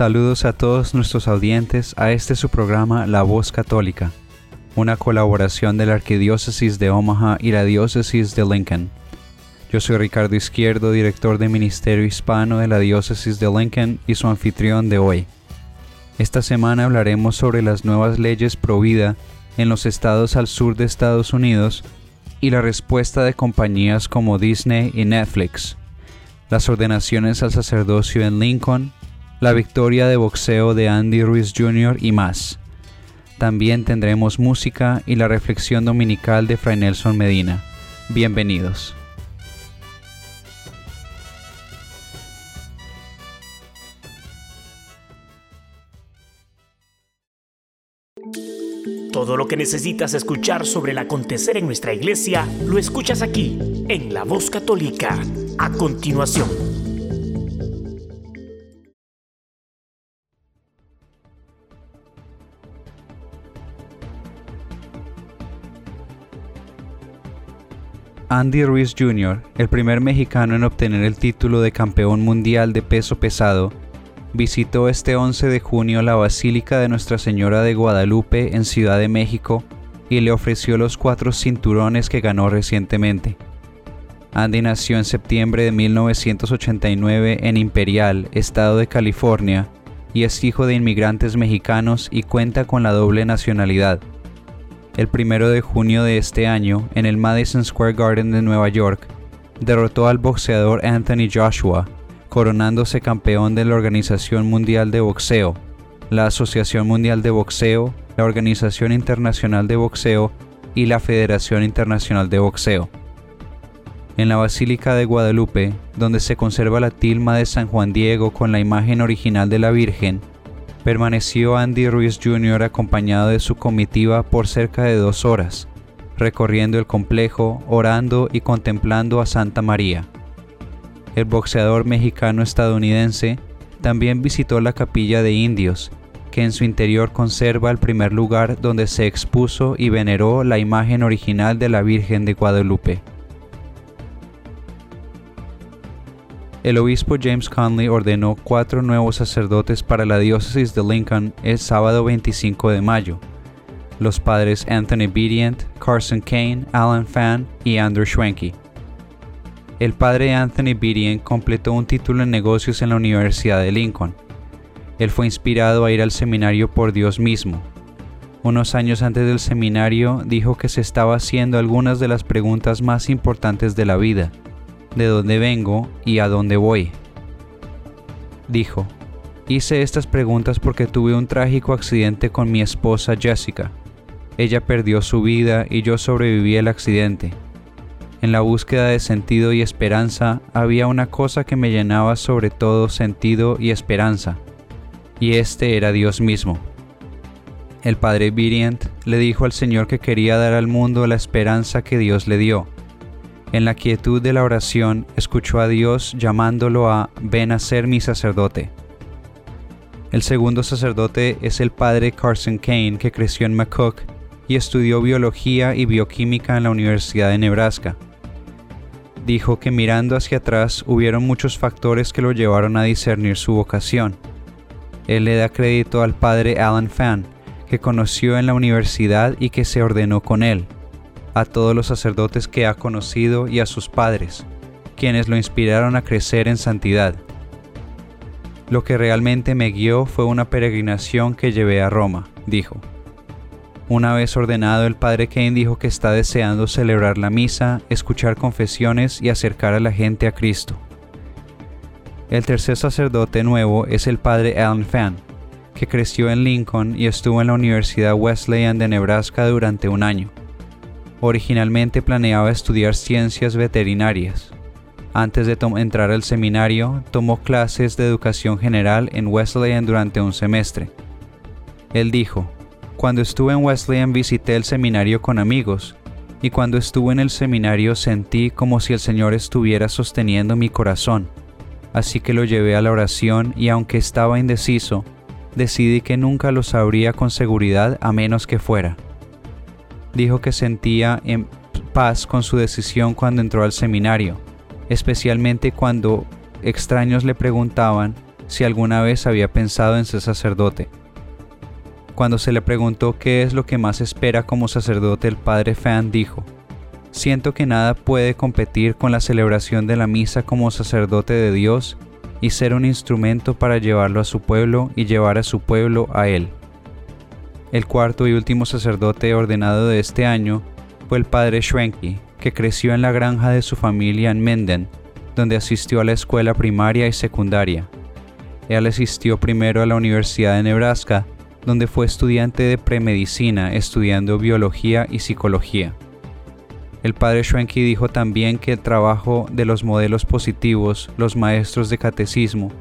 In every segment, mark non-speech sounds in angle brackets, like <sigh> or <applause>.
Saludos a todos nuestros audientes a este su programa La Voz Católica, una colaboración de la Arquidiócesis de Omaha y la Diócesis de Lincoln. Yo soy Ricardo Izquierdo, director de Ministerio Hispano de la Diócesis de Lincoln y su anfitrión de hoy. Esta semana hablaremos sobre las nuevas leyes pro en los estados al sur de Estados Unidos y la respuesta de compañías como Disney y Netflix, las ordenaciones al sacerdocio en Lincoln, la victoria de boxeo de Andy Ruiz Jr. y más. También tendremos música y la reflexión dominical de Fray Nelson Medina. Bienvenidos. Todo lo que necesitas escuchar sobre el acontecer en nuestra iglesia lo escuchas aquí, en La Voz Católica. A continuación. Andy Ruiz Jr., el primer mexicano en obtener el título de campeón mundial de peso pesado, visitó este 11 de junio la Basílica de Nuestra Señora de Guadalupe en Ciudad de México y le ofreció los cuatro cinturones que ganó recientemente. Andy nació en septiembre de 1989 en Imperial, Estado de California, y es hijo de inmigrantes mexicanos y cuenta con la doble nacionalidad. El primero de junio de este año, en el Madison Square Garden de Nueva York, derrotó al boxeador Anthony Joshua, coronándose campeón de la Organización Mundial de Boxeo, la Asociación Mundial de Boxeo, la Organización Internacional de Boxeo y la Federación Internacional de Boxeo. En la Basílica de Guadalupe, donde se conserva la tilma de San Juan Diego con la imagen original de la Virgen, permaneció Andy Ruiz Jr. acompañado de su comitiva por cerca de dos horas, recorriendo el complejo, orando y contemplando a Santa María. El boxeador mexicano-estadounidense también visitó la capilla de indios, que en su interior conserva el primer lugar donde se expuso y veneró la imagen original de la Virgen de Guadalupe. El obispo James Conley ordenó cuatro nuevos sacerdotes para la diócesis de Lincoln el sábado 25 de mayo. Los padres Anthony Bedient, Carson Kane, Alan Fan y Andrew Schwenke. El padre Anthony Bedient completó un título en negocios en la Universidad de Lincoln. Él fue inspirado a ir al seminario por Dios mismo. Unos años antes del seminario dijo que se estaba haciendo algunas de las preguntas más importantes de la vida de dónde vengo y a dónde voy. Dijo, hice estas preguntas porque tuve un trágico accidente con mi esposa Jessica. Ella perdió su vida y yo sobreviví al accidente. En la búsqueda de sentido y esperanza había una cosa que me llenaba sobre todo sentido y esperanza, y este era Dios mismo. El padre Virient le dijo al Señor que quería dar al mundo la esperanza que Dios le dio en la quietud de la oración escuchó a Dios llamándolo a ven a ser mi sacerdote. El segundo sacerdote es el padre Carson Kane que creció en McCook y estudió biología y bioquímica en la Universidad de Nebraska. Dijo que mirando hacia atrás hubieron muchos factores que lo llevaron a discernir su vocación. Él le da crédito al padre Alan Fan, que conoció en la universidad y que se ordenó con él a todos los sacerdotes que ha conocido y a sus padres, quienes lo inspiraron a crecer en santidad. Lo que realmente me guió fue una peregrinación que llevé a Roma, dijo. Una vez ordenado, el padre Kane dijo que está deseando celebrar la misa, escuchar confesiones y acercar a la gente a Cristo. El tercer sacerdote nuevo es el padre Alan Fan, que creció en Lincoln y estuvo en la Universidad Wesleyan de Nebraska durante un año. Originalmente planeaba estudiar ciencias veterinarias. Antes de entrar al seminario, tomó clases de educación general en Wesleyan durante un semestre. Él dijo, Cuando estuve en Wesleyan visité el seminario con amigos, y cuando estuve en el seminario sentí como si el Señor estuviera sosteniendo mi corazón. Así que lo llevé a la oración y aunque estaba indeciso, decidí que nunca lo sabría con seguridad a menos que fuera. Dijo que sentía en paz con su decisión cuando entró al seminario, especialmente cuando extraños le preguntaban si alguna vez había pensado en ser sacerdote. Cuando se le preguntó qué es lo que más espera como sacerdote, el padre Fan dijo, Siento que nada puede competir con la celebración de la misa como sacerdote de Dios y ser un instrumento para llevarlo a su pueblo y llevar a su pueblo a Él. El cuarto y último sacerdote ordenado de este año fue el padre Schwenke, que creció en la granja de su familia en Menden, donde asistió a la escuela primaria y secundaria. Él asistió primero a la Universidad de Nebraska, donde fue estudiante de premedicina estudiando biología y psicología. El padre Schwenke dijo también que el trabajo de los modelos positivos, los maestros de catecismo,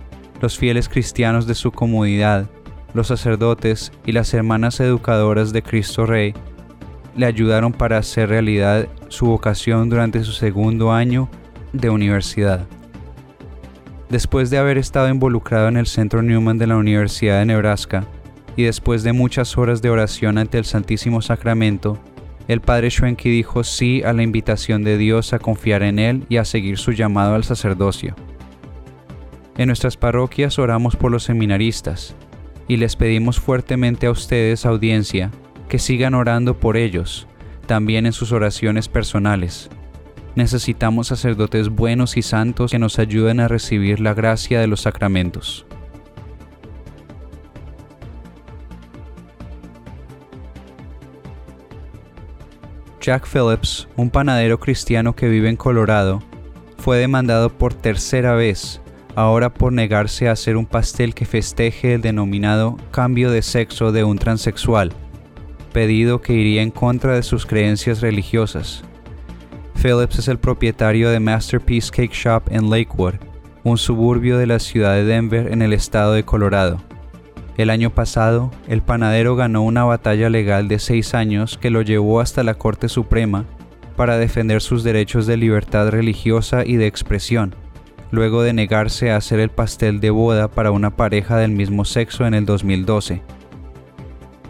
los fieles cristianos de su comunidad, los sacerdotes y las hermanas educadoras de Cristo Rey le ayudaron para hacer realidad su vocación durante su segundo año de universidad. Después de haber estado involucrado en el Centro Newman de la Universidad de Nebraska y después de muchas horas de oración ante el Santísimo Sacramento, el padre Schwenke dijo sí a la invitación de Dios a confiar en Él y a seguir su llamado al sacerdocio. En nuestras parroquias oramos por los seminaristas y les pedimos fuertemente a ustedes, audiencia, que sigan orando por ellos, también en sus oraciones personales. Necesitamos sacerdotes buenos y santos que nos ayuden a recibir la gracia de los sacramentos. Jack Phillips, un panadero cristiano que vive en Colorado, fue demandado por tercera vez, ahora por negarse a hacer un pastel que festeje el denominado cambio de sexo de un transexual, pedido que iría en contra de sus creencias religiosas. Phillips es el propietario de Masterpiece Cake Shop en Lakewood, un suburbio de la ciudad de Denver en el estado de Colorado. El año pasado, el panadero ganó una batalla legal de seis años que lo llevó hasta la Corte Suprema para defender sus derechos de libertad religiosa y de expresión, luego de negarse a hacer el pastel de boda para una pareja del mismo sexo en el 2012.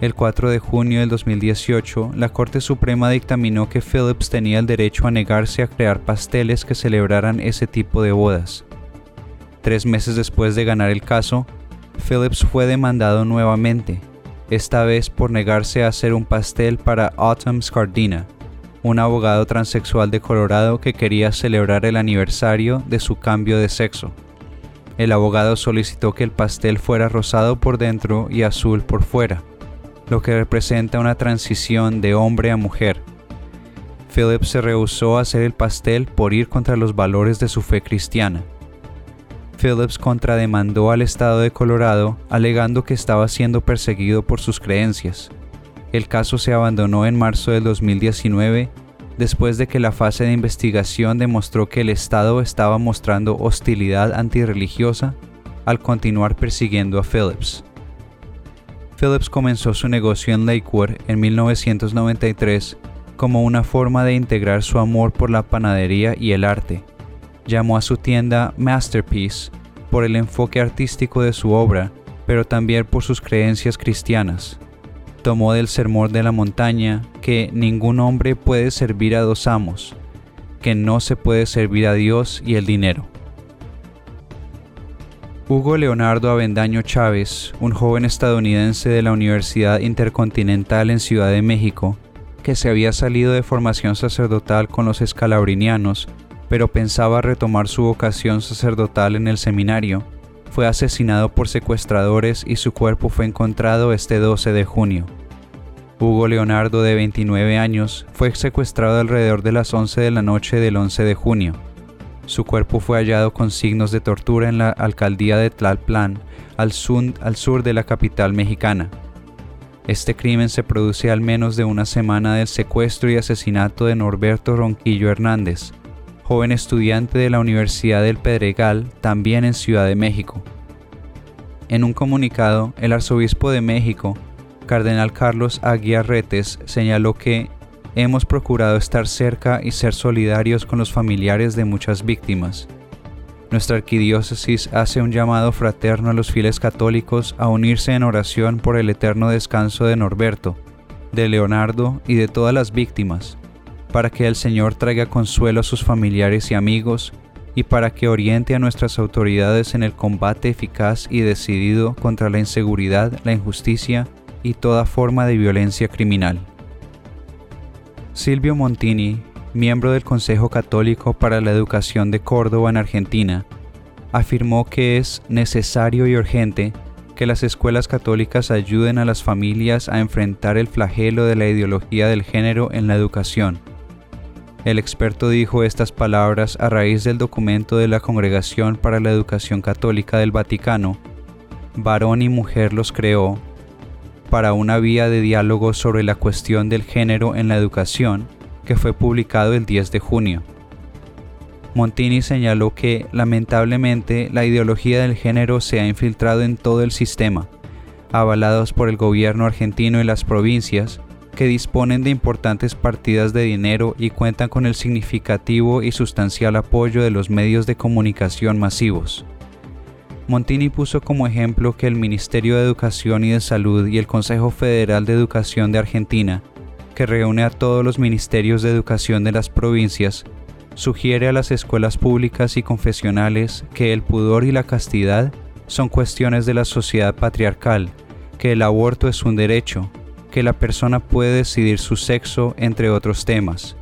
El 4 de junio del 2018, la Corte Suprema dictaminó que Phillips tenía el derecho a negarse a crear pasteles que celebraran ese tipo de bodas. Tres meses después de ganar el caso, Phillips fue demandado nuevamente, esta vez por negarse a hacer un pastel para Autumn Scardina, un abogado transexual de Colorado que quería celebrar el aniversario de su cambio de sexo. El abogado solicitó que el pastel fuera rosado por dentro y azul por fuera, lo que representa una transición de hombre a mujer. Phillips se rehusó a hacer el pastel por ir contra los valores de su fe cristiana. Phillips contrademandó al estado de Colorado alegando que estaba siendo perseguido por sus creencias. El caso se abandonó en marzo del 2019 después de que la fase de investigación demostró que el Estado estaba mostrando hostilidad antirreligiosa al continuar persiguiendo a Phillips. Phillips comenzó su negocio en Lakewood en 1993 como una forma de integrar su amor por la panadería y el arte llamó a su tienda Masterpiece por el enfoque artístico de su obra, pero también por sus creencias cristianas. Tomó del sermón de la montaña que ningún hombre puede servir a dos amos, que no se puede servir a Dios y el dinero. Hugo Leonardo Avendaño Chávez, un joven estadounidense de la Universidad Intercontinental en Ciudad de México, que se había salido de formación sacerdotal con los escalabrinianos pero pensaba retomar su vocación sacerdotal en el seminario, fue asesinado por secuestradores y su cuerpo fue encontrado este 12 de junio. Hugo Leonardo, de 29 años, fue secuestrado alrededor de las 11 de la noche del 11 de junio. Su cuerpo fue hallado con signos de tortura en la alcaldía de Tlalpan, al sur, al sur de la capital mexicana. Este crimen se produce al menos de una semana del secuestro y asesinato de Norberto Ronquillo Hernández, joven estudiante de la Universidad del Pedregal, también en Ciudad de México. En un comunicado, el arzobispo de México Cardenal Carlos Aguiarretes señaló que hemos procurado estar cerca y ser solidarios con los familiares de muchas víctimas. Nuestra arquidiócesis hace un llamado fraterno a los fieles católicos a unirse en oración por el eterno descanso de Norberto, de Leonardo y de todas las víctimas, para que el Señor traiga consuelo a sus familiares y amigos y para que oriente a nuestras autoridades en el combate eficaz y decidido contra la inseguridad, la injusticia y toda forma de violencia criminal. Silvio Montini, miembro del Consejo Católico para la Educación de Córdoba en Argentina, afirmó que es necesario y urgente que las escuelas católicas ayuden a las familias a enfrentar el flagelo de la ideología del género en la educación. El experto dijo estas palabras a raíz del documento de la Congregación para la Educación Católica del Vaticano, Varón y Mujer los creó, para una vía de diálogo sobre la cuestión del género en la educación, que fue publicado el 10 de junio. Montini señaló que, lamentablemente, la ideología del género se ha infiltrado en todo el sistema, avalados por el gobierno argentino y las provincias, que disponen de importantes partidas de dinero y cuentan con el significativo y sustancial apoyo de los medios de comunicación masivos. Montini puso como ejemplo que el Ministerio de Educación y de Salud y el Consejo Federal de Educación de Argentina, que reúne a todos los ministerios de educación de las provincias, sugiere a las escuelas públicas y confesionales que el pudor y la castidad son cuestiones de la sociedad patriarcal, que el aborto es un derecho, que la persona puede decidir su sexo, entre otros temas.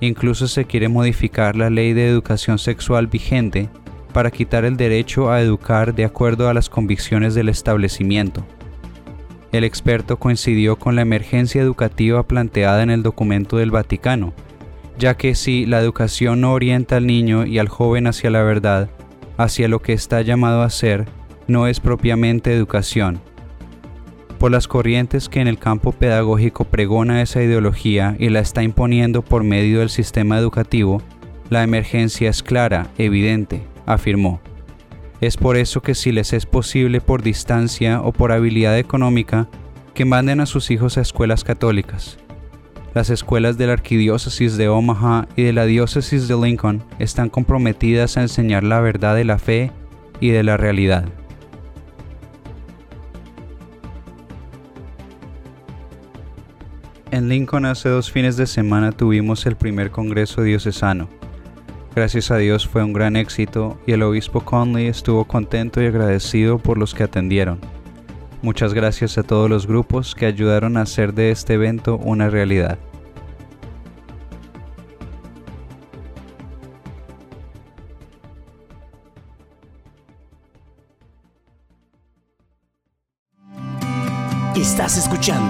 Incluso se quiere modificar la ley de educación sexual vigente para quitar el derecho a educar de acuerdo a las convicciones del establecimiento. El experto coincidió con la emergencia educativa planteada en el documento del Vaticano, ya que si la educación no orienta al niño y al joven hacia la verdad, hacia lo que está llamado a ser, no es propiamente educación. Por las corrientes que en el campo pedagógico pregona esa ideología y la está imponiendo por medio del sistema educativo, la emergencia es clara, evidente afirmó. Es por eso que si les es posible por distancia o por habilidad económica, que manden a sus hijos a escuelas católicas. Las escuelas de la Arquidiócesis de Omaha y de la Diócesis de Lincoln están comprometidas a enseñar la verdad de la fe y de la realidad. En Lincoln hace dos fines de semana tuvimos el primer Congreso Diocesano Gracias a Dios fue un gran éxito y el obispo Conley estuvo contento y agradecido por los que atendieron. Muchas gracias a todos los grupos que ayudaron a hacer de este evento una realidad. Estás escuchando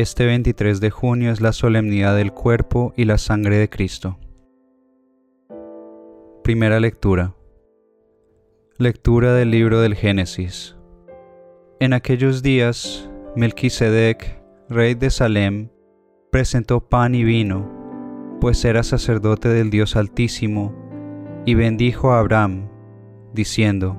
Este 23 de junio es la solemnidad del cuerpo y la sangre de Cristo. Primera lectura. Lectura del libro del Génesis. En aquellos días, Melquisedec, rey de Salem, presentó pan y vino, pues era sacerdote del Dios Altísimo, y bendijo a Abraham, diciendo,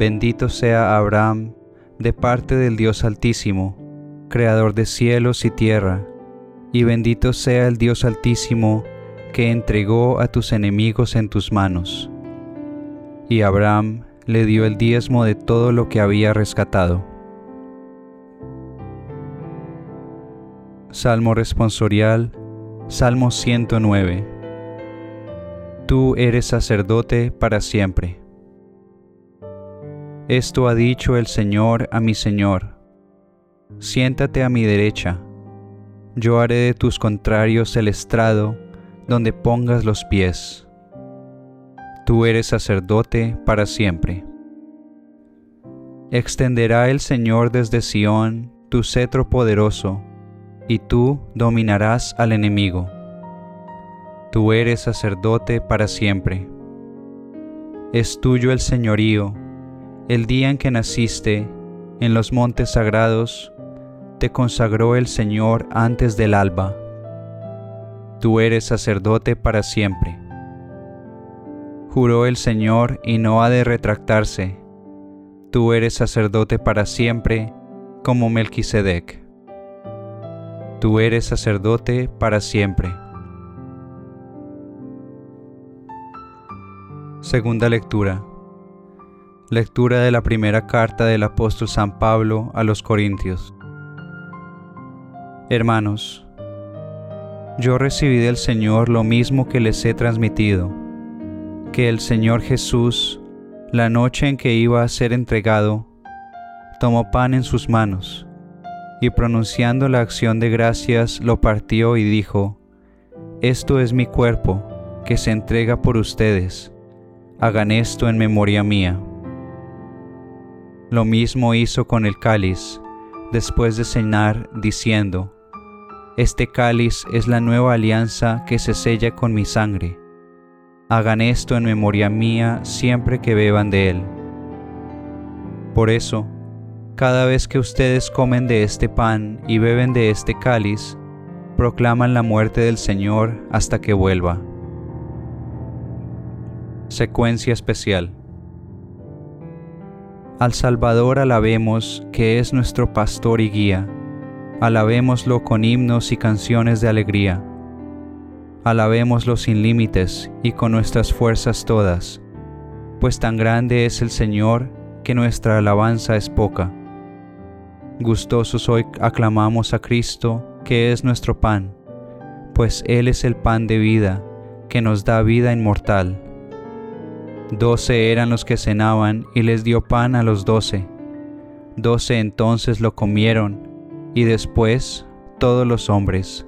Bendito sea Abraham de parte del Dios Altísimo, Creador de cielos y tierra, y bendito sea el Dios Altísimo que entregó a tus enemigos en tus manos. Y Abraham le dio el diezmo de todo lo que había rescatado. Salmo responsorial, Salmo 109. Tú eres sacerdote para siempre. Esto ha dicho el Señor a mi Señor siéntate a mi derecha, Yo haré de tus contrarios el estrado donde pongas los pies. Tú eres sacerdote para siempre. Extenderá el Señor desde Sión tu cetro poderoso, y tú dominarás al enemigo. Tú eres sacerdote para siempre. Es tuyo el señorío, el día en que naciste, en los montes sagrados, te consagró el Señor antes del alba. Tú eres sacerdote para siempre. Juró el Señor y no ha de retractarse tú eres sacerdote para siempre, como Melquisedec. Tú eres sacerdote para siempre. Segunda lectura. Lectura de la primera carta del apóstol San Pablo a los Corintios. Hermanos, yo recibí del Señor lo mismo que les he transmitido, que el Señor Jesús, la noche en que iba a ser entregado, tomó pan en sus manos, y pronunciando la acción de gracias lo partió y dijo, Esto es mi cuerpo, que se entrega por ustedes, hagan esto en memoria mía. Lo mismo hizo con el cáliz, después de cenar, diciendo, Este cáliz es la nueva alianza que se sella con mi sangre Hagan esto en memoria mía siempre que beban de él. Por eso, cada vez que ustedes comen de este pan y beben de este cáliz, proclaman la muerte del Señor hasta que vuelva. Secuencia especial. Al Salvador alabemos, que es nuestro pastor y guía. Alabémoslo con himnos y canciones de alegría alabémoslo sin límites y con nuestras fuerzas todas, pues tan grande es el Señor que nuestra alabanza es poca. Gustosos hoy aclamamos a Cristo, que es nuestro pan, pues Él es el pan de vida, que nos da vida inmortal. Doce eran los que cenaban y les dio pan a los doce. Doce entonces lo comieron, y después todos los hombres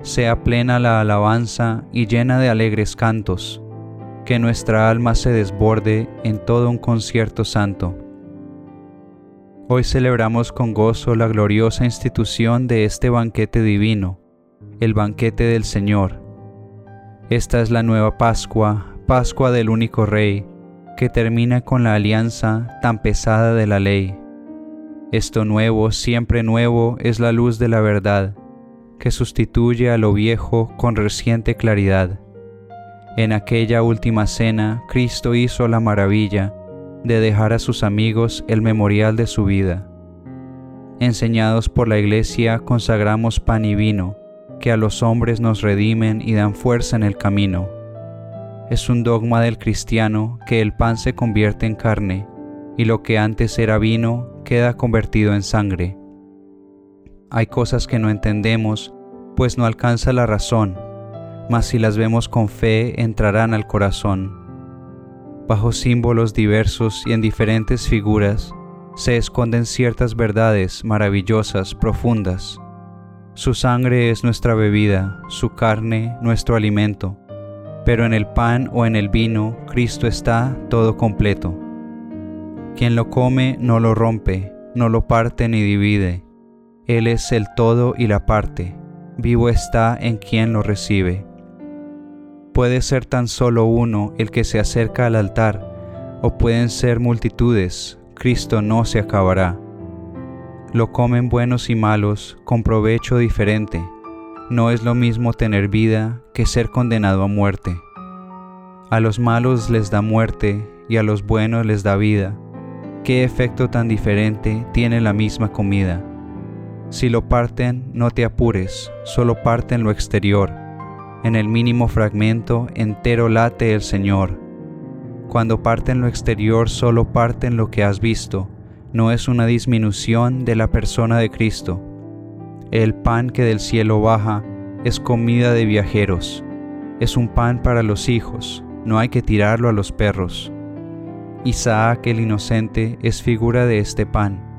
sea plena la alabanza y llena de alegres cantos, que nuestra alma se desborde en todo un concierto santo. Hoy celebramos con gozo la gloriosa institución de este banquete divino, el banquete del Señor. Esta es la nueva Pascua, Pascua del único Rey, que termina con la alianza tan pesada de la ley. Esto nuevo, siempre nuevo, es la luz de la verdad que sustituye a lo viejo con reciente claridad. En aquella última cena, Cristo hizo la maravilla de dejar a sus amigos el memorial de su vida. Enseñados por la Iglesia, consagramos pan y vino, que a los hombres nos redimen y dan fuerza en el camino. Es un dogma del cristiano que el pan se convierte en carne, y lo que antes era vino queda convertido en sangre hay cosas que no entendemos, pues no alcanza la razón, mas si las vemos con fe entrarán al corazón. Bajo símbolos diversos y en diferentes figuras se esconden ciertas verdades maravillosas, profundas. Su sangre es nuestra bebida, su carne nuestro alimento, pero en el pan o en el vino Cristo está todo completo. Quien lo come no lo rompe, no lo parte ni divide, él es el todo y la parte, vivo está en quien lo recibe. Puede ser tan solo uno el que se acerca al altar, o pueden ser multitudes, Cristo no se acabará. Lo comen buenos y malos con provecho diferente. No es lo mismo tener vida que ser condenado a muerte. A los malos les da muerte y a los buenos les da vida. ¿Qué efecto tan diferente tiene la misma comida? Si lo parten, no te apures, solo parten lo exterior. En el mínimo fragmento entero late el Señor. Cuando parten lo exterior, solo parten lo que has visto. No es una disminución de la persona de Cristo. El pan que del cielo baja es comida de viajeros. Es un pan para los hijos, no hay que tirarlo a los perros. Isaac el inocente es figura de este pan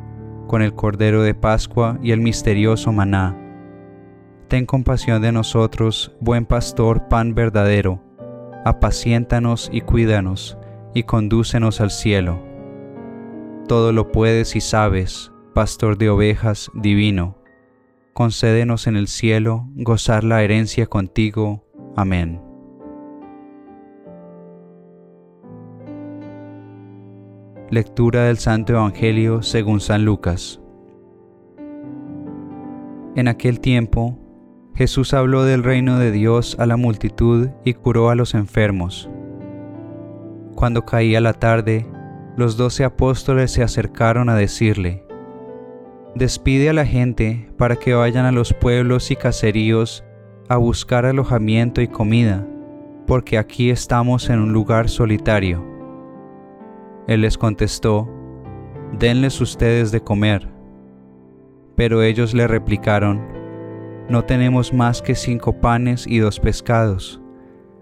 con el Cordero de Pascua y el misterioso maná. Ten compasión de nosotros, buen pastor, pan verdadero. Apaciéntanos y cuídanos, y condúcenos al cielo. Todo lo puedes y sabes, pastor de ovejas divino. Concédenos en el cielo gozar la herencia contigo. Amén. Lectura del Santo Evangelio según San Lucas. En aquel tiempo, Jesús habló del reino de Dios a la multitud y curó a los enfermos. Cuando caía la tarde, los doce apóstoles se acercaron a decirle, Despide a la gente para que vayan a los pueblos y caseríos a buscar alojamiento y comida, porque aquí estamos en un lugar solitario. Él les contestó, Denles ustedes de comer. Pero ellos le replicaron, no tenemos más que cinco panes y dos pescados,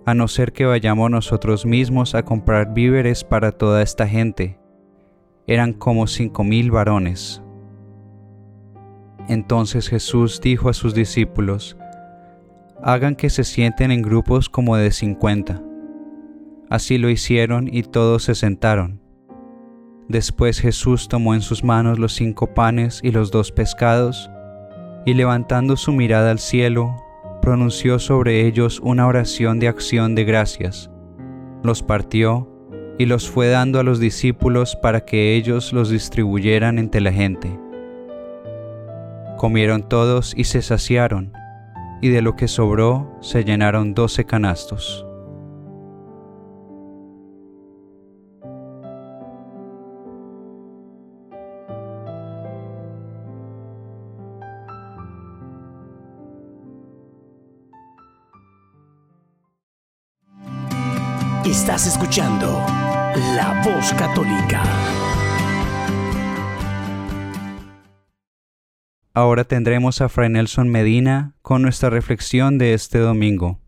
a no ser que vayamos nosotros mismos a comprar víveres para toda esta gente. Eran como cinco mil varones. Entonces Jesús dijo a sus discípulos, Hagan que se sienten en grupos como de cincuenta. Así lo hicieron y todos se sentaron. Después Jesús tomó en sus manos los cinco panes y los dos pescados, y levantando su mirada al cielo, pronunció sobre ellos una oración de acción de gracias. Los partió y los fue dando a los discípulos para que ellos los distribuyeran entre la gente. Comieron todos y se saciaron, y de lo que sobró se llenaron doce canastos. Estás escuchando La Voz Católica. Ahora tendremos a Fray Nelson Medina con nuestra reflexión de este domingo.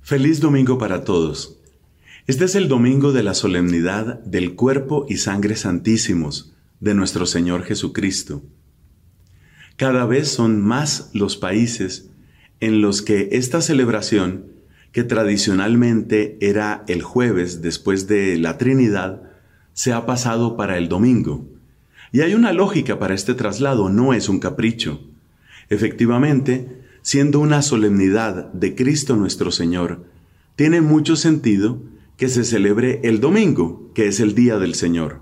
Feliz domingo para todos. Este es el domingo de la solemnidad del cuerpo y sangre santísimos de nuestro Señor Jesucristo. Cada vez son más los países en los que esta celebración que tradicionalmente era el jueves después de la Trinidad, se ha pasado para el domingo. Y hay una lógica para este traslado, no es un capricho. Efectivamente, siendo una solemnidad de Cristo nuestro Señor, tiene mucho sentido que se celebre el domingo, que es el día del Señor.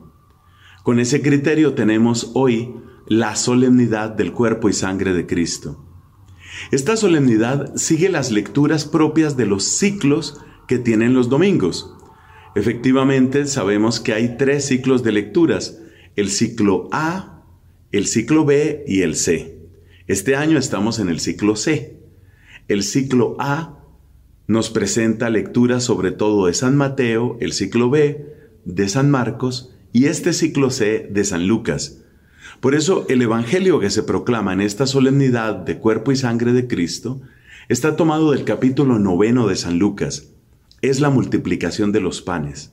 Con ese criterio tenemos hoy la solemnidad del cuerpo y sangre de Cristo. Esta solemnidad sigue las lecturas propias de los ciclos que tienen los domingos. Efectivamente, sabemos que hay tres ciclos de lecturas, el ciclo A, el ciclo B y el C. Este año estamos en el ciclo C. El ciclo A nos presenta lecturas sobre todo de San Mateo, el ciclo B de San Marcos y este ciclo C de San Lucas. Por eso el Evangelio que se proclama en esta solemnidad de cuerpo y sangre de Cristo está tomado del capítulo noveno de San Lucas. Es la multiplicación de los panes.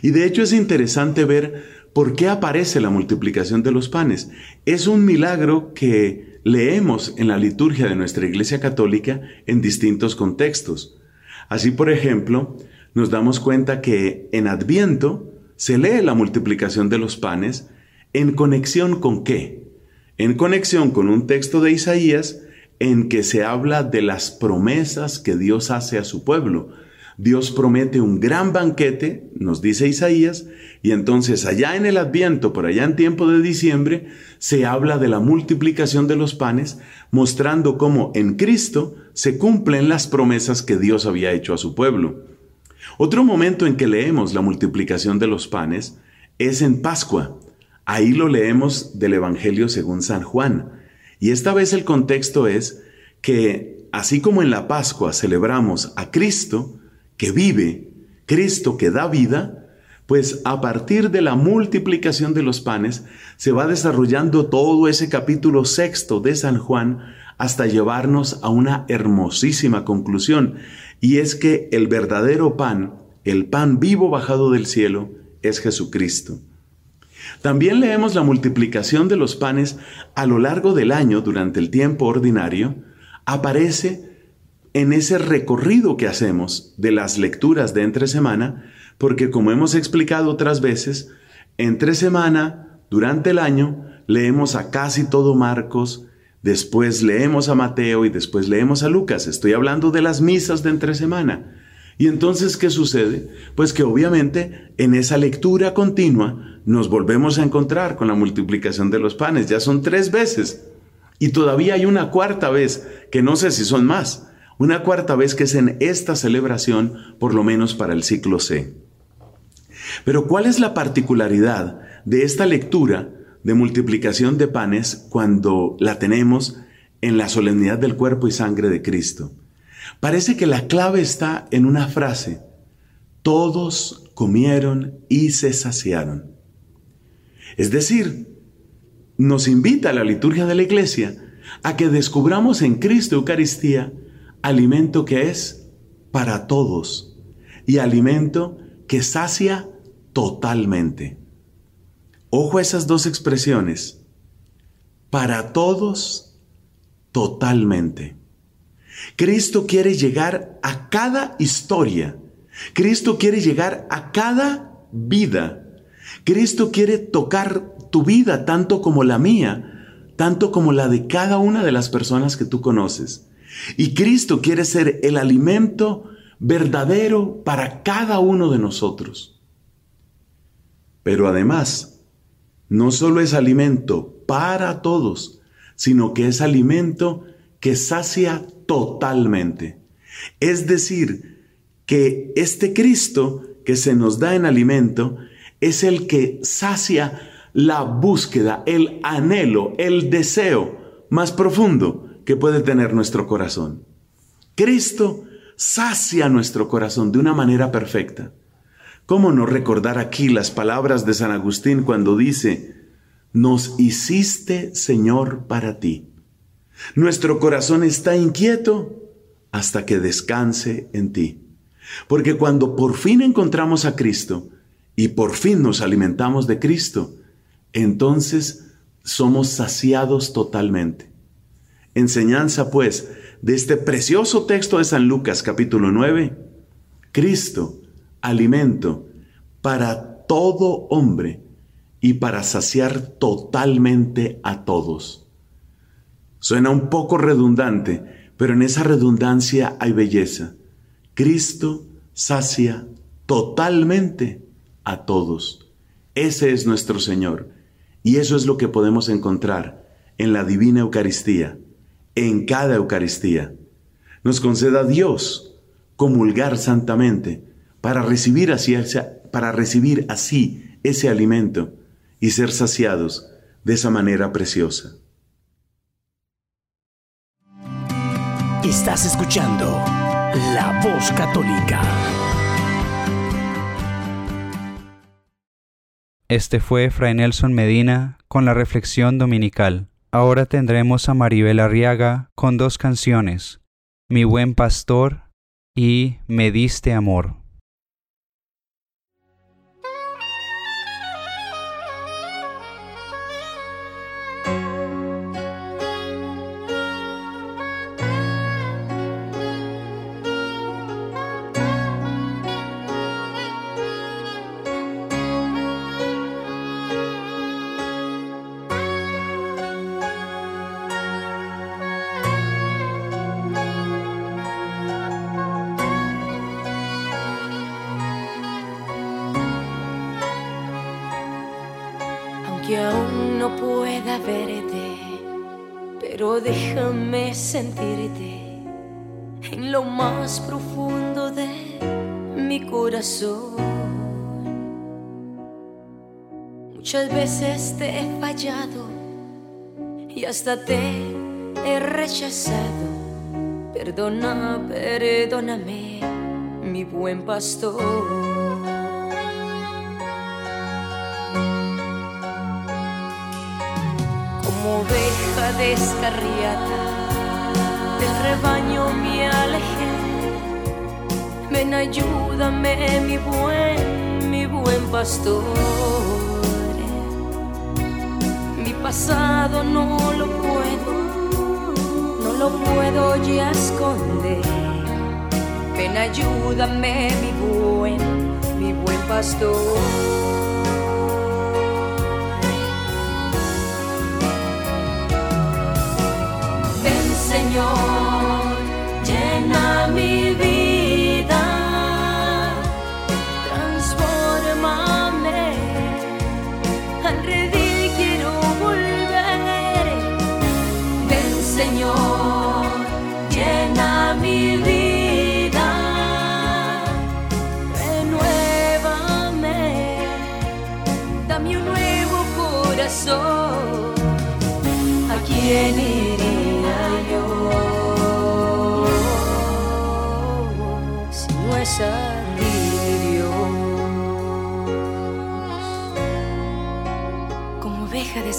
Y de hecho es interesante ver por qué aparece la multiplicación de los panes. Es un milagro que leemos en la liturgia de nuestra Iglesia Católica en distintos contextos. Así, por ejemplo, nos damos cuenta que en Adviento se lee la multiplicación de los panes ¿En conexión con qué? En conexión con un texto de Isaías en que se habla de las promesas que Dios hace a su pueblo. Dios promete un gran banquete, nos dice Isaías, y entonces allá en el Adviento, por allá en tiempo de diciembre, se habla de la multiplicación de los panes, mostrando cómo en Cristo se cumplen las promesas que Dios había hecho a su pueblo. Otro momento en que leemos la multiplicación de los panes es en Pascua. Ahí lo leemos del Evangelio según San Juan. Y esta vez el contexto es que así como en la Pascua celebramos a Cristo que vive, Cristo que da vida, pues a partir de la multiplicación de los panes se va desarrollando todo ese capítulo sexto de San Juan hasta llevarnos a una hermosísima conclusión, y es que el verdadero pan, el pan vivo bajado del cielo, es Jesucristo. También leemos la multiplicación de los panes a lo largo del año durante el tiempo ordinario. Aparece en ese recorrido que hacemos de las lecturas de entre semana, porque como hemos explicado otras veces, entre semana, durante el año, leemos a casi todo Marcos, después leemos a Mateo y después leemos a Lucas. Estoy hablando de las misas de entre semana. Y entonces, ¿qué sucede? Pues que obviamente en esa lectura continua nos volvemos a encontrar con la multiplicación de los panes. Ya son tres veces. Y todavía hay una cuarta vez, que no sé si son más. Una cuarta vez que es en esta celebración, por lo menos para el ciclo C. Pero ¿cuál es la particularidad de esta lectura de multiplicación de panes cuando la tenemos en la solemnidad del cuerpo y sangre de Cristo? Parece que la clave está en una frase. Todos comieron y se saciaron. Es decir, nos invita la liturgia de la iglesia a que descubramos en Cristo Eucaristía alimento que es para todos y alimento que sacia totalmente. Ojo a esas dos expresiones. Para todos, totalmente. Cristo quiere llegar a cada historia. Cristo quiere llegar a cada vida. Cristo quiere tocar tu vida tanto como la mía, tanto como la de cada una de las personas que tú conoces. Y Cristo quiere ser el alimento verdadero para cada uno de nosotros. Pero además, no solo es alimento para todos, sino que es alimento que sacia totalmente. Es decir, que este Cristo que se nos da en alimento es el que sacia la búsqueda, el anhelo, el deseo más profundo que puede tener nuestro corazón. Cristo sacia nuestro corazón de una manera perfecta. ¿Cómo no recordar aquí las palabras de San Agustín cuando dice, nos hiciste Señor para ti? Nuestro corazón está inquieto hasta que descanse en ti. Porque cuando por fin encontramos a Cristo y por fin nos alimentamos de Cristo, entonces somos saciados totalmente. Enseñanza, pues, de este precioso texto de San Lucas capítulo 9. Cristo, alimento para todo hombre y para saciar totalmente a todos. Suena un poco redundante, pero en esa redundancia hay belleza. Cristo sacia totalmente a todos. Ese es nuestro Señor. Y eso es lo que podemos encontrar en la divina Eucaristía, en cada Eucaristía. Nos conceda Dios comulgar santamente para recibir así, para recibir así ese alimento y ser saciados de esa manera preciosa. Estás escuchando La Voz Católica. Este fue Fray Nelson Medina con la reflexión dominical. Ahora tendremos a Maribel Arriaga con dos canciones, Mi buen pastor y Me diste amor. Hasta te he rechazado. Perdona, perdóname, mi buen pastor. oveja descarriada, del rebaño me alejé. Ven, ayúdame, mi buen, mi buen pastor. Pasado no lo puedo, no lo puedo ya esconder. Ven, ayúdame, mi buen, mi buen pastor. Ven, Señor, llena mi vida,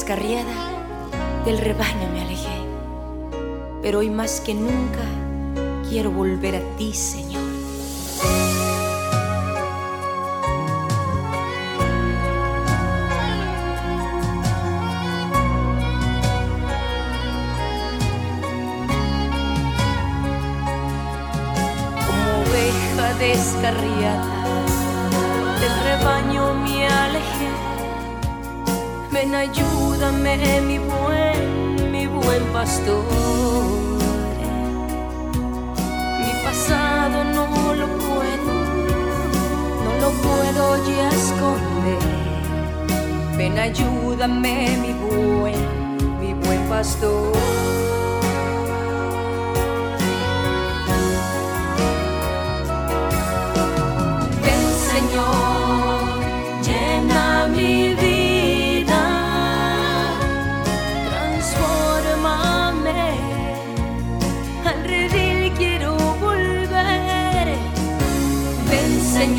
descarriada, del rebaño me alejé, pero hoy más que nunca quiero volver a ti, Señor. oveja descarriada, Ven, ayúdame, mi buen, mi buen pastor. Mi pasado no lo puedo, no lo puedo ya esconder. Ven, ayúdame, mi buen, mi buen pastor.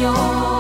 Señor,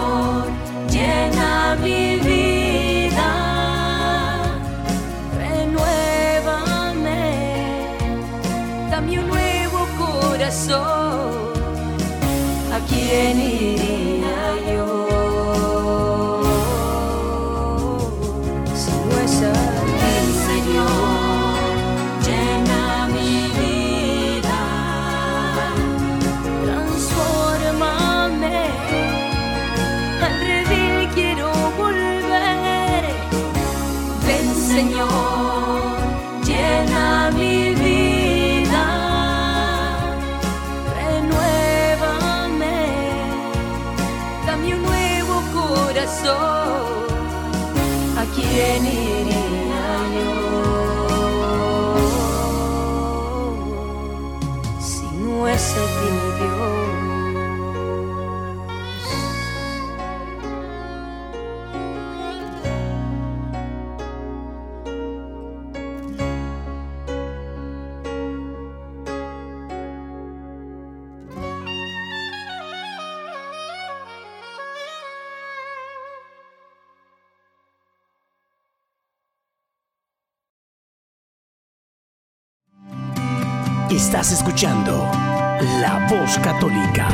Estás escuchando La Voz Católica.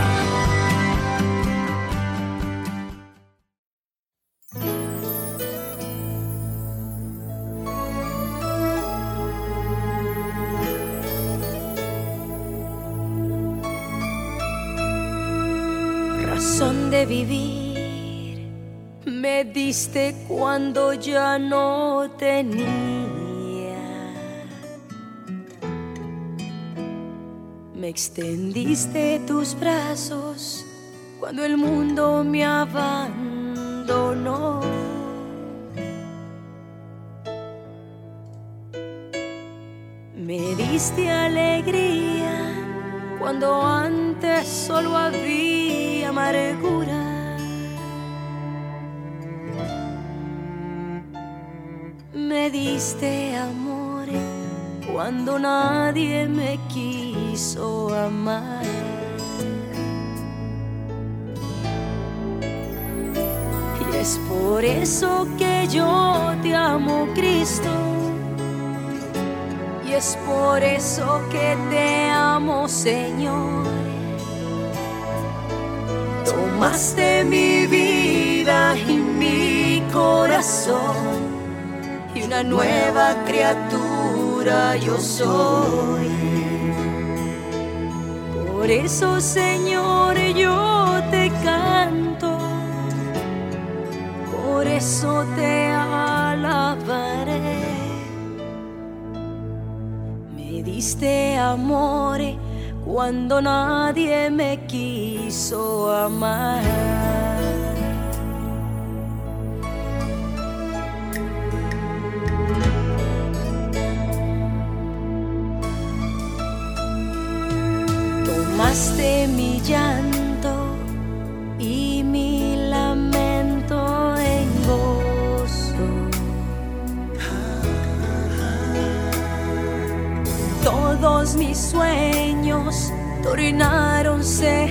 razón de vivir me diste cuando ya no tenía. Extendiste tus brazos cuando el mundo me abandonó. Me diste alegría cuando antes solo había amargura. Me diste amor cuando nadie me quiso amar. Y es por eso que yo te amo, Cristo. Y es por eso que te amo, Señor. Tomaste mi vida y mi corazón y una nueva criatura yo soy. Por eso, Señor, yo te canto, por eso te alabaré. Me diste amor cuando nadie me quiso amar. Mi llanto y mi lamento en gozo. Todos mis sueños tornáronse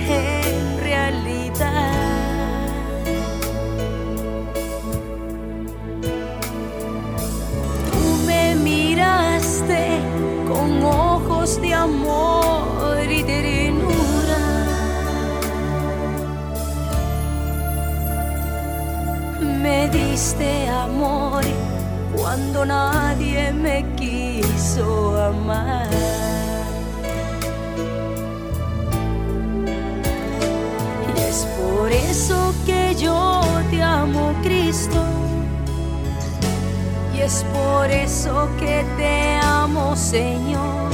diste amor cuando nadie me quiso amar. Y es por eso que yo te amo, Cristo. Y es por eso que te amo, Señor.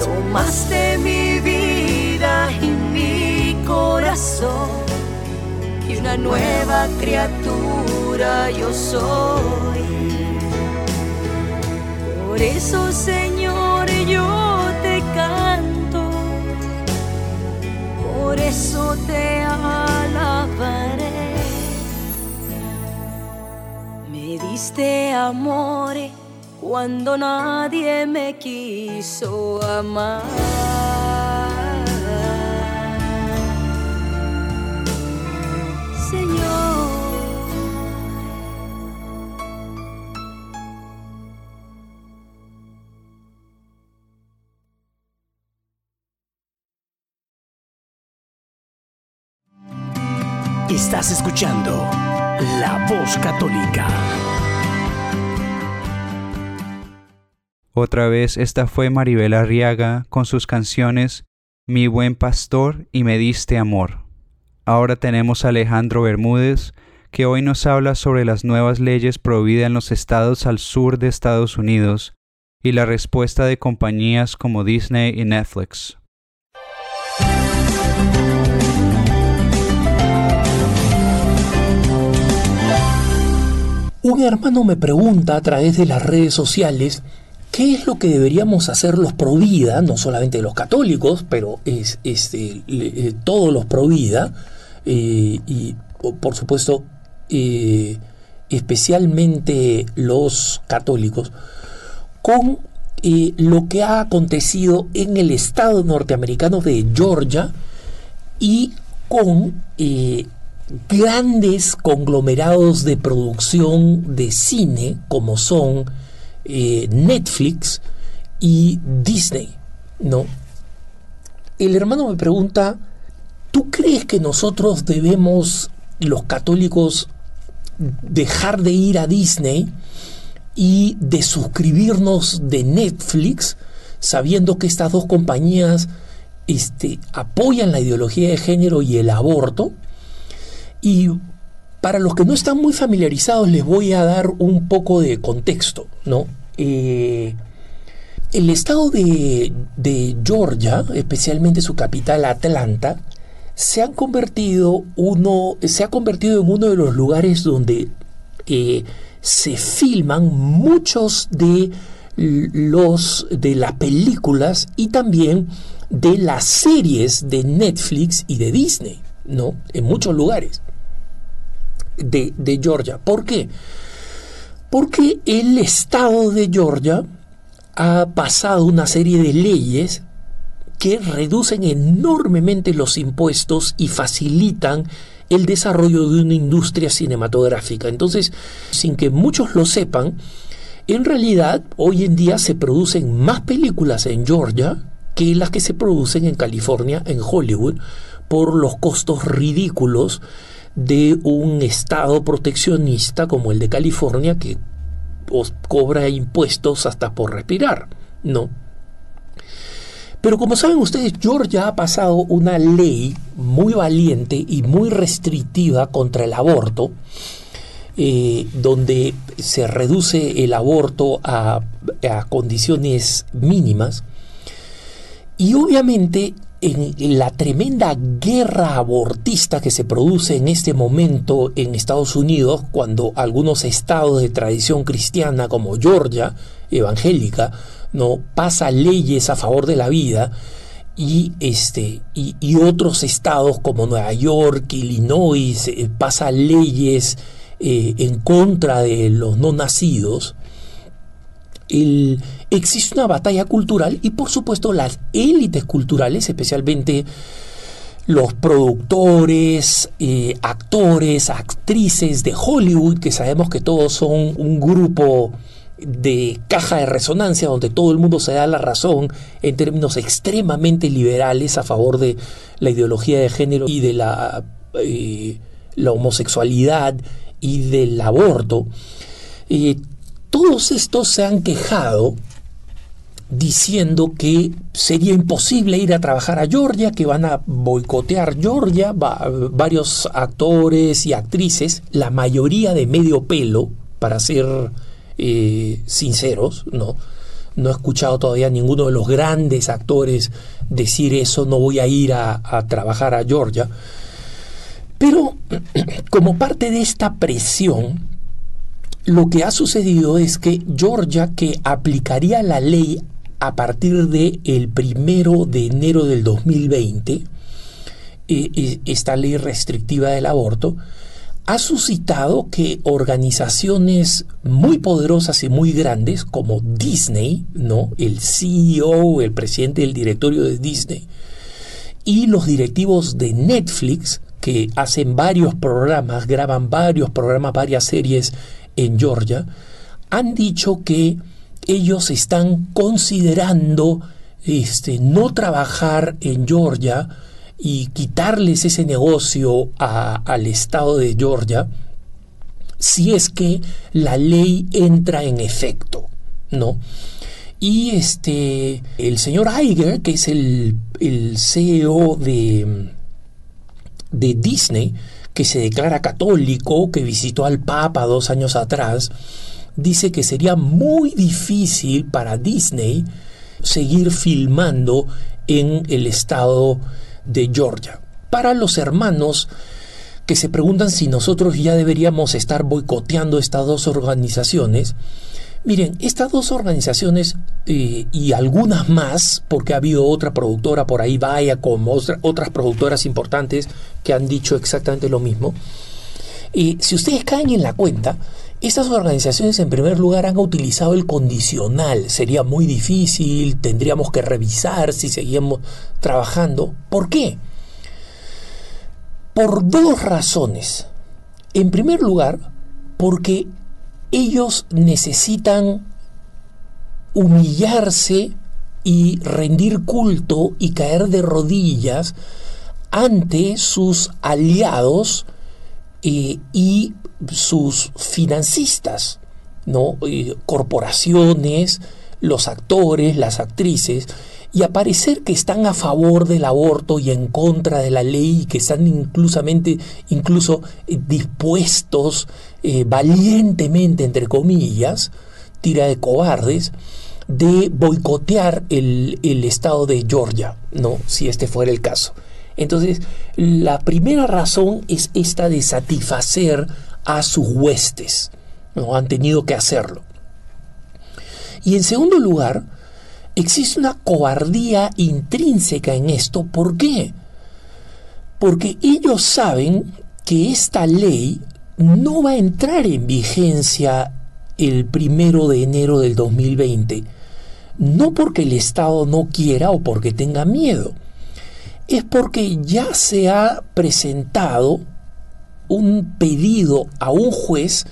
Tomaste mi vida y mi corazón una nueva criatura yo soy. Por eso, Señor, yo te canto, por eso te alabaré. Me diste amor cuando nadie me quiso amar. Estás escuchando La Voz Católica. Otra vez esta fue Maribel Arriaga con sus canciones Mi buen pastor y Me diste amor. Ahora tenemos a Alejandro Bermúdez, que hoy nos habla sobre las nuevas leyes prohibidas en los estados al sur de Estados Unidos y la respuesta de compañías como Disney y Netflix. Un hermano me pregunta a través de las redes sociales qué es lo que deberíamos hacer los pro vida, no solamente los católicos, pero es, este, eh, todos los pro vida, eh, y por supuesto eh, especialmente los católicos, con lo que ha acontecido en el estado norteamericano de Georgia y con grandes conglomerados de producción de cine como son eh, Netflix y Disney, ¿no? El hermano me pregunta, ¿tú crees que nosotros debemos, los católicos, dejar de ir a Disney y de suscribirnos de Netflix, sabiendo que estas dos compañías este, apoyan la ideología de género y el aborto? Y para los que no están muy familiarizados les voy a dar un poco de contexto, ¿no? Eh, el estado de, Georgia, especialmente su capital Atlanta, se, han convertido uno, se ha convertido en uno de los lugares donde eh, se filman muchos de los de las películas y también de las series de Netflix y de Disney, ¿no? En muchos lugares de, Georgia. ¿Por qué? Porque el Estado de Georgia ha pasado una serie de leyes que reducen enormemente los impuestos y facilitan el desarrollo de una industria cinematográfica. Entonces, sin que muchos lo sepan, en realidad hoy en día se producen más películas en Georgia que las que se producen en California, en Hollywood, por los costos ridículos de un estado proteccionista como el de California que os cobra impuestos hasta por respirar, ¿no? Pero como saben ustedes, Georgia ha pasado una ley muy valiente y muy restrictiva contra el aborto, eh, donde se reduce el aborto a, a condiciones mínimas. Y obviamente en la tremenda guerra abortista que se produce en este momento en Estados Unidos, cuando algunos estados de tradición cristiana como Georgia, evangélica, no pasa leyes a favor de la vida y este y, otros estados como Nueva York, Illinois eh, pasa leyes eh, en contra de los no nacidos existe una batalla cultural y por supuesto las élites culturales, especialmente los productores, eh, actores, actrices de Hollywood, que sabemos que todos son un grupo de caja de resonancia donde todo el mundo se da la razón en términos extremadamente liberales a favor de la ideología de género y de la, eh, la homosexualidad y del aborto. Eh, todos estos se han quejado diciendo que sería imposible ir a trabajar a Georgia, que van a boicotear Georgia, varios actores y actrices, la mayoría de medio pelo, para ser eh, sinceros, ¿no? No he escuchado todavía a ninguno de los grandes actores decir eso, no voy a ir a trabajar a Georgia. Pero <clears throat> como parte de esta presión, lo que ha sucedido es que Georgia, que aplicaría la ley a partir del el primero de enero del 2020, eh, eh, esta ley restrictiva del aborto, ha suscitado que organizaciones muy poderosas y muy grandes como Disney, ¿no? El CEO, el presidente del directorio de Disney y los directivos de Netflix que hacen varios programas, graban varios programas, varias series en Georgia, han dicho que ellos están considerando este, no trabajar en Georgia y quitarles ese negocio al estado de Georgia si es que la ley entra en efecto, ¿no? Y este, el señor Iger, que es el, el CEO de, de Disney, que se declara católico, que visitó al Papa dos años atrás, dice que sería muy difícil para Disney seguir filmando en el estado de Georgia. Para los hermanos que se preguntan si nosotros ya deberíamos estar boicoteando estas dos organizaciones, Miren, estas dos organizaciones eh, y algunas más, porque ha habido otra productora por ahí, vaya, como otras productoras importantes que han dicho exactamente lo mismo. Y si ustedes caen en la cuenta, estas organizaciones en primer lugar han utilizado el condicional. Sería muy difícil, tendríamos que revisar si seguíamos trabajando. ¿Por qué? Por dos razones. En primer lugar, porque ellos necesitan humillarse y rendir culto y caer de rodillas ante sus aliados eh, y sus financistas, ¿no? Eh, corporaciones, los actores, las actrices, y aparecer que están a favor del aborto y en contra de la ley y que están inclusamente, incluso eh, dispuestos eh, valientemente, entre comillas, tira de cobardes, de boicotear el, el, estado de Georgia, ¿no? si este fuera el caso. Entonces, la primera razón es esta de satisfacer a sus huestes, ¿no? han tenido que hacerlo. Y en segundo lugar, existe una cobardía intrínseca en esto. ¿Por qué? Porque ellos saben que esta ley no va a entrar en vigencia el primero de enero del 2020. No porque el Estado no quiera o porque tenga miedo. Es porque ya se ha presentado un pedido a un juez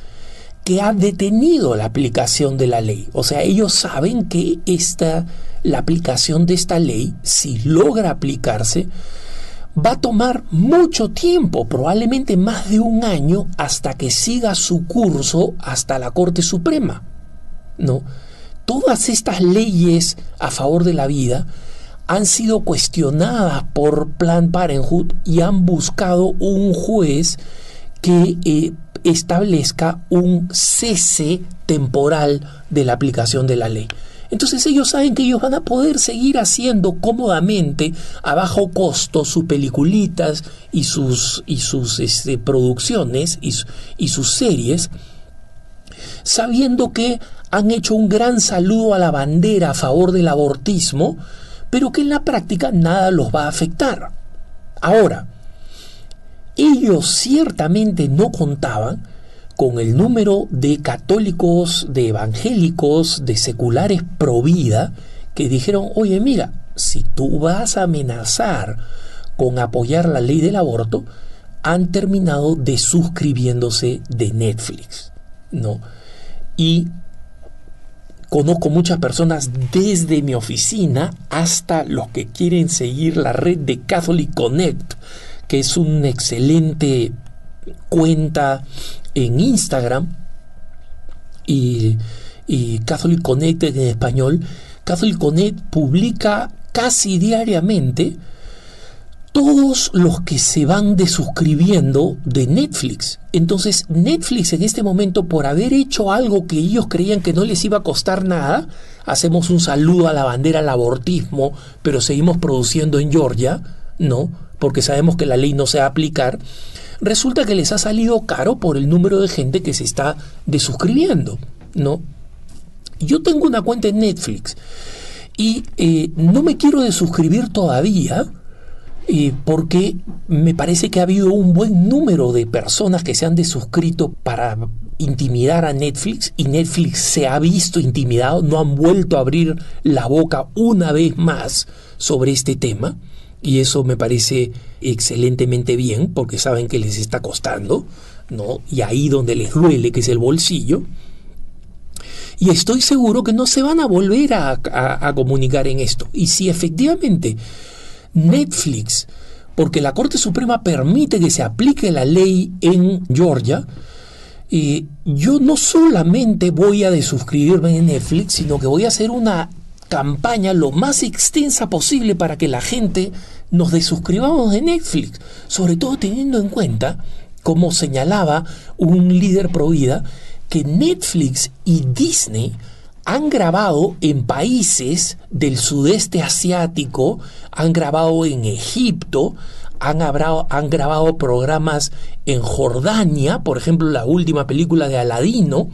que ha detenido la aplicación de la ley. O sea, ellos saben que esta, la aplicación de esta ley, si logra aplicarse, va a tomar mucho tiempo, probablemente más de un año, hasta que siga su curso hasta la Corte Suprema. ¿No? Todas estas leyes a favor de la vida han sido cuestionadas por Planned Parenthood y han buscado un juez que eh, establezca un cese temporal de la aplicación de la ley. Entonces ellos saben que ellos van a poder seguir haciendo cómodamente a bajo costo sus peliculitas y sus, y sus este, producciones y, y sus series, sabiendo que han hecho un gran saludo a la bandera a favor del abortismo, pero que en la práctica nada los va a afectar. Ahora, ellos ciertamente no contaban con el número de católicos, de evangélicos, de seculares pro vida, que dijeron, oye, mira, si tú vas a amenazar con apoyar la ley del aborto, han terminado de suscribiéndose de Netflix, ¿no? Y conozco muchas personas desde mi oficina hasta los que quieren seguir la red de Catholic Connect, que es un excelente cuenta en Instagram y, Catholic Connect en español. Catholic Connect publica casi diariamente todos los que se van desuscribiendo de Netflix. Entonces Netflix en este momento, por haber hecho algo que ellos creían que no les iba a costar nada, hacemos un saludo a la bandera al abortismo, pero seguimos produciendo en Georgia, ¿no? Porque sabemos que la ley no se va a aplicar resulta que les ha salido caro por el número de gente que se está desuscribiendo, ¿no? Yo tengo una cuenta en Netflix y eh, no me quiero desuscribir todavía eh, porque me parece que ha habido un buen número de personas que se han desuscrito para intimidar a Netflix y Netflix se ha visto intimidado, no han vuelto a abrir la boca una vez más sobre este tema y eso me parece excelentemente bien porque saben que les está costando, ¿no? Y ahí donde les duele, que es el bolsillo. Y estoy seguro que no se van a volver a, comunicar en esto. Y si efectivamente Netflix, porque la Corte Suprema permite que se aplique la ley en Georgia, eh, yo no solamente voy a desuscribirme en Netflix, sino que voy a hacer una campaña lo más extensa posible para que la gente nos desuscribamos de Netflix, sobre todo teniendo en cuenta, como señalaba un líder pro vida, que Netflix y Disney han grabado en países del sudeste asiático, han grabado en Egipto, han han grabado programas en Jordania, por ejemplo la última película de Aladino,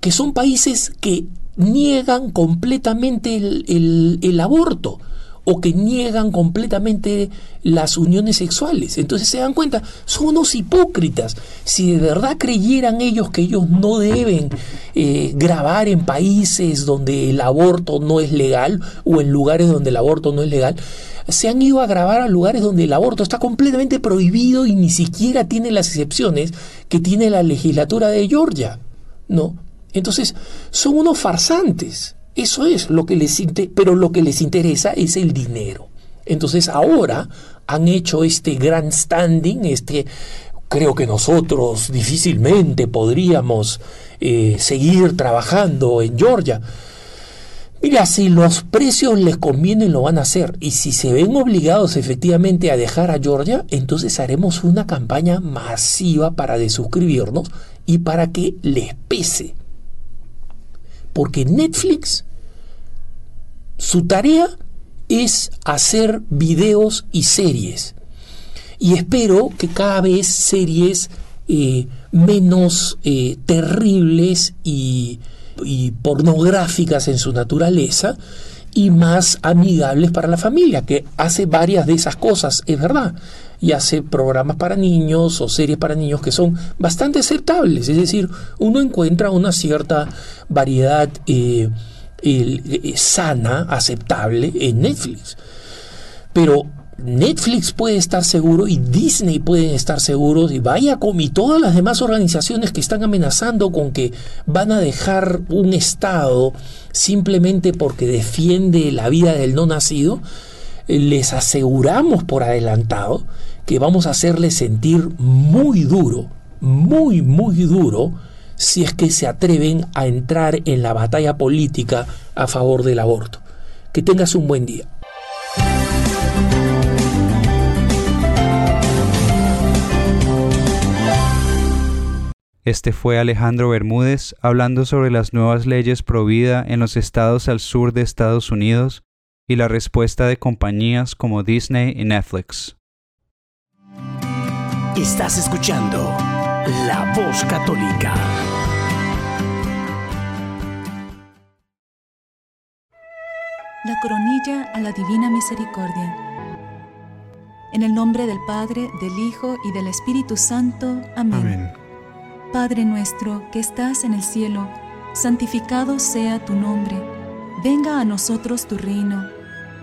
que son países que niegan completamente el, aborto o que niegan completamente las uniones sexuales. Entonces se dan cuenta, son unos hipócritas. Si de verdad creyeran ellos que ellos no deben eh, grabar en países donde el aborto no es legal o en lugares donde el aborto no es legal, se han ido a grabar a lugares donde el aborto está completamente prohibido y ni siquiera tiene las excepciones que tiene la legislatura de Georgia. ¿No? Entonces, son unos farsantes. Eso es lo que les pero lo que les interesa es el dinero. Entonces ahora han hecho este grand standing, este creo que nosotros difícilmente podríamos eh, seguir trabajando en Georgia. Mira, si los precios les convienen, lo van a hacer. Y si se ven obligados efectivamente a dejar a Georgia, entonces haremos una campaña masiva para desuscribirnos y para que les pese. Porque Netflix su tarea es hacer videos y series. Y espero que cada vez series eh, menos eh, terribles y, y pornográficas en su naturaleza y más amigables para la familia, que hace varias de esas cosas, es verdad, y hace programas para niños o series para niños que son bastante aceptables, es decir, uno encuentra una cierta variedad eh, eh, sana, aceptable en Netflix. Pero Netflix puede estar seguro y Disney pueden estar seguros y Viacom y todas las demás organizaciones que están amenazando con que van a dejar un Estado simplemente porque defiende la vida del no nacido, les aseguramos por adelantado que vamos a hacerles sentir muy duro, muy, muy duro, si es que se atreven a entrar en la batalla política a favor del aborto. Que tengas un buen día. Este fue Alejandro Bermúdez hablando sobre las nuevas leyes pro vida en los estados al sur de Estados Unidos y la respuesta de compañías como Disney y Netflix. Estás escuchando La Voz Católica. La coronilla a la Divina Misericordia. En el nombre del Padre, del Hijo y del Espíritu Santo. Amén. Amén. Padre nuestro que estás en el cielo, santificado sea tu nombre. Venga a nosotros tu reino.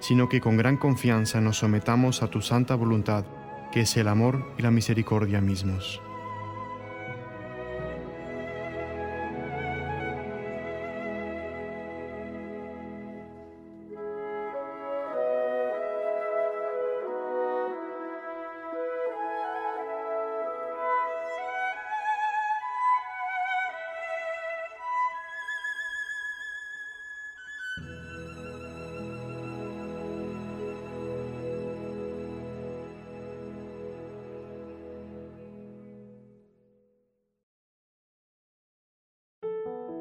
sino que con gran confianza nos sometamos a tu santa voluntad, que es el amor y la misericordia mismos.